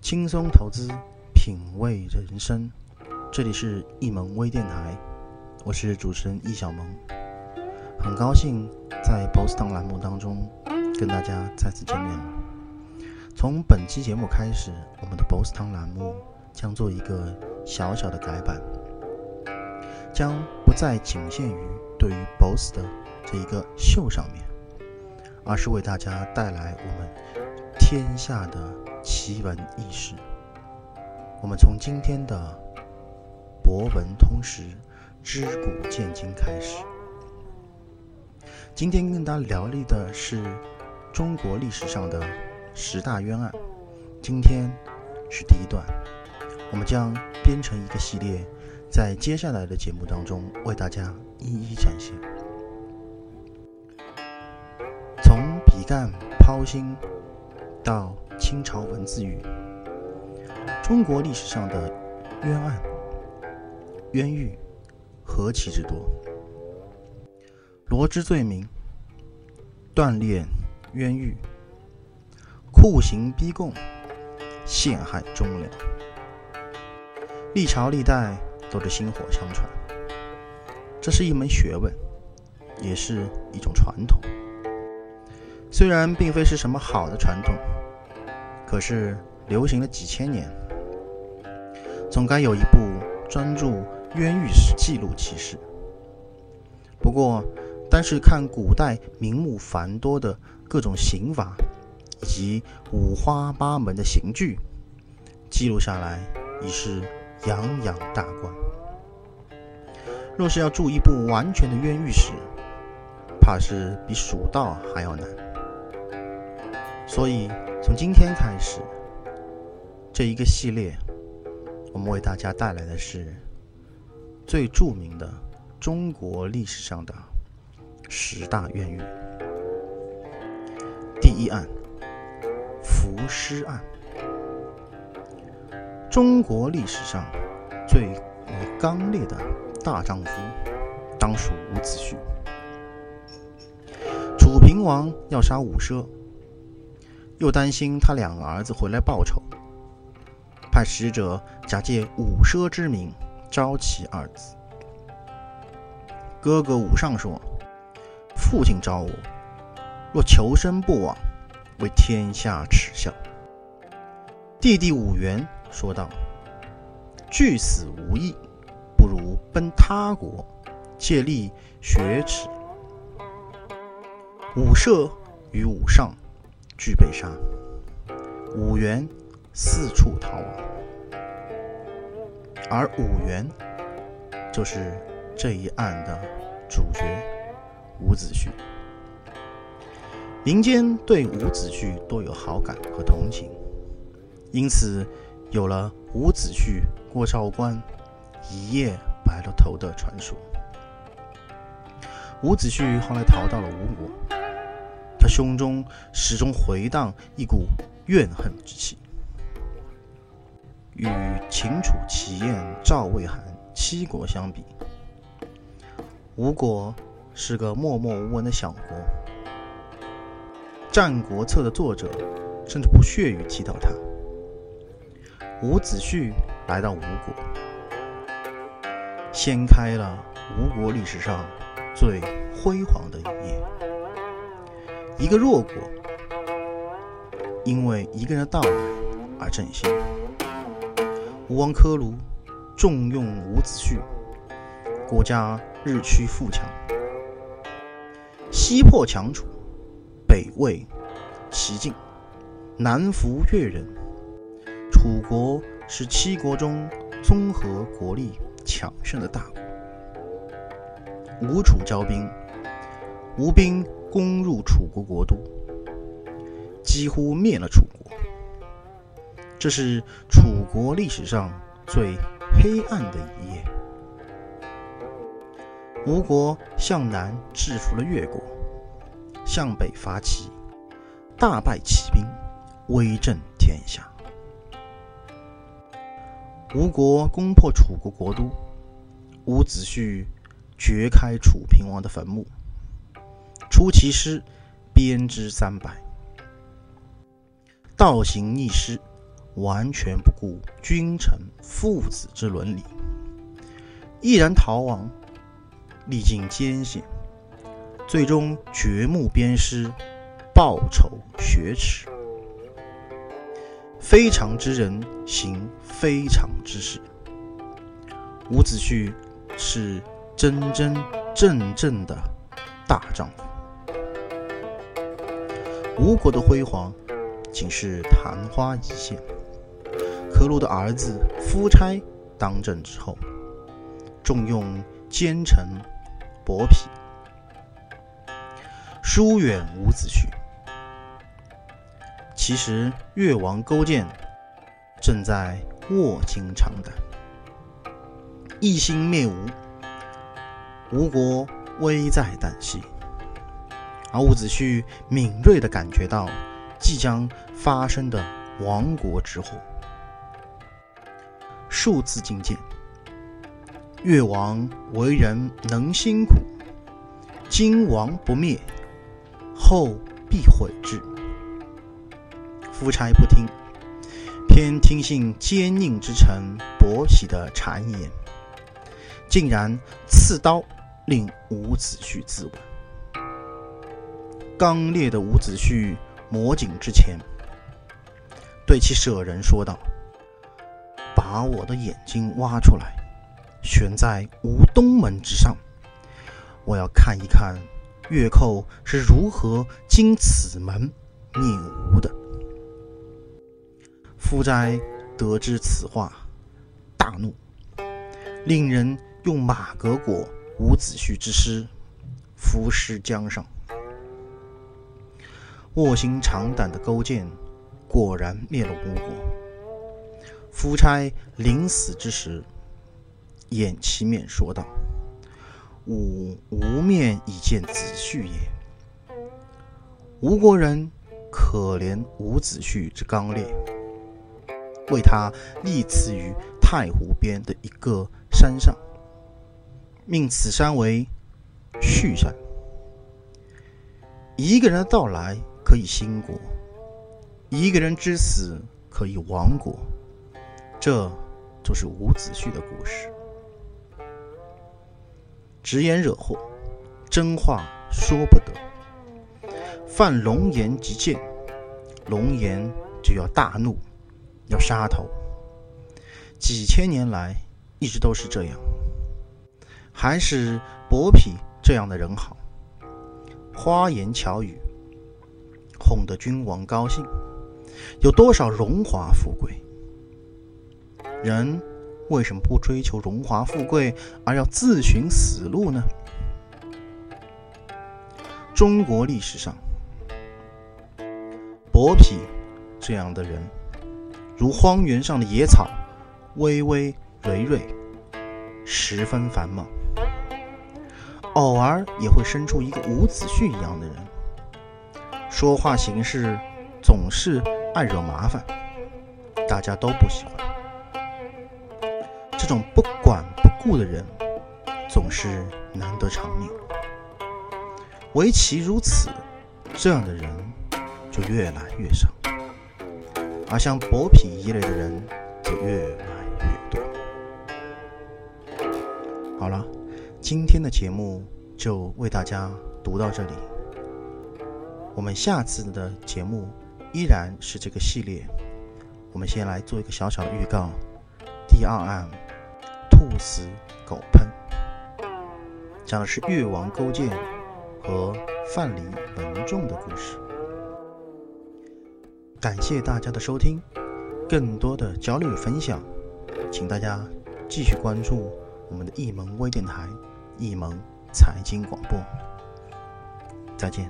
轻松投资，品味人生。这里是易萌微电台，我是主持人易小萌，很高兴在 Boss 堂栏目当中跟大家再次见面了。从本期节目开始，我们的 Boss 堂栏目将做一个小小的改版，将不再仅限于对于 Boss 的这一个秀上面，而是为大家带来我们天下的奇闻异事。我们从今天的博闻通识、知古见今开始。今天跟大家聊的是中国历史上的十大冤案。今天是第一段，我们将编成一个系列，在接下来的节目当中为大家一一展现。从比干抛心到清朝文字狱，中国历史上的冤案、冤狱何其之多。罗织罪名、锻炼冤狱、酷刑逼供、陷害忠良，历朝历代都是薪火相传。这是一门学问，也是一种传统。虽然并非是什么好的传统，可是流行了几千年，总该有一部专注冤狱史记录其事。不过，单是看古代名目繁多的各种刑法，以及五花八门的刑具，记录下来已是洋洋大观。若是要著一部完全的冤狱史，怕是比蜀道还要难。所以，从今天开始，这一个系列，我们为大家带来的是最著名的中国历史上的十大冤狱。第一案：伏尸案。中国历史上最为刚烈的大丈夫，当属伍子胥。楚平王要杀伍奢。又担心他两个儿子回来报仇，派使者假借武奢之名招其二子。哥哥武尚说：“父亲招我，若求生不往，为天下耻笑。”弟弟武元说道：“俱死无益，不如奔他国，借力雪耻。”武奢与武尚。俱被杀，伍元四处逃亡，而伍元就是这一案的主角伍子胥。民间对伍子胥多有好感和同情，因此有了伍子胥过昭关一夜白了头的传说。伍子胥后来逃到了吴国。胸中始终回荡一股怨恨之气，与秦楚齐燕赵魏韩七国相比，吴国是个默默无闻的小国。《战国策》的作者甚至不屑于提到他。伍子胥来到吴国，掀开了吴国历史上最辉煌的一页。一个弱国，因为一个人的到来而振兴。吴王阖庐重用伍子胥，国家日趋富强。西破强楚，北魏齐晋，南服越人，楚国是七国中综合国力强盛的大国。吴楚交兵，吴兵。攻入楚国国都，几乎灭了楚国。这是楚国历史上最黑暗的一页。吴国向南制服了越国，向北伐齐，大败齐兵，威震天下。吴国攻破楚国国都，伍子胥掘开楚平王的坟墓。出其师，鞭之三百。倒行逆施，完全不顾君臣父子之伦理，毅然逃亡，历尽艰险，最终掘墓鞭尸，报仇雪耻。非常之人行非常之事。伍子胥是真真正正的大丈夫。吴国的辉煌仅是昙花一现。可鲁的儿子夫差当政之后，重用奸臣伯嚭，疏远伍子胥。其实越王勾践正在卧薪尝胆，一心灭吴，吴国危在旦夕。而伍子胥敏锐地感觉到即将发生的亡国之祸。数字进谏：越王为人能辛苦，今王不灭，后必毁之。夫差不听，偏听信奸佞之臣伯喜的谗言，竟然刺刀令伍子胥自刎。刚烈的伍子胥磨颈之前，对其舍人说道。把我的眼睛挖出来，悬在吴东门之上，我要看一看越寇是如何经此门灭吴的。夫差得知此话，大怒，令人用马革裹伍子胥之尸，浮尸江上。卧薪尝胆的勾践，果然灭了吴国。夫差临死之时，掩其面说道：“吾无面以见子胥也。”吴国人可怜伍子胥之刚烈，为他立祠于太湖边的一个山上，命此山为胥山。一个人的到来可以兴国，一个人之死可以亡国。这就是伍子胥的故事。直言惹祸，真话说不得。犯龙颜即见，龙颜就要大怒，要杀头。几千年来一直都是这样，还是伯嚭这样的人好，花言巧语，哄得君王高兴。有多少荣华富贵？人为什么不追求荣华富贵，而要自寻死路呢？中国历史上，薄皮这样的人，如荒原上的野草，巍巍蕤蕤，十分繁茂；偶尔也会生出一个伍子胥一样的人，说话行事总是爱惹麻烦，大家都不喜欢。这种不管不顾的人，总是难得长命。唯其如此，这样的人就越来越少，而像薄皮一类的人就越来越多。好了，今天的节目就为大家读到这里。我们下次的节目依然是这个系列。我们先来做一个小小的预告，第二案。兔死狗烹，讲的是越王勾践和范蠡、文仲的故事。感谢大家的收听，更多的交流与分享，请大家继续关注我们的易盟微电台、易盟财经广播。再见。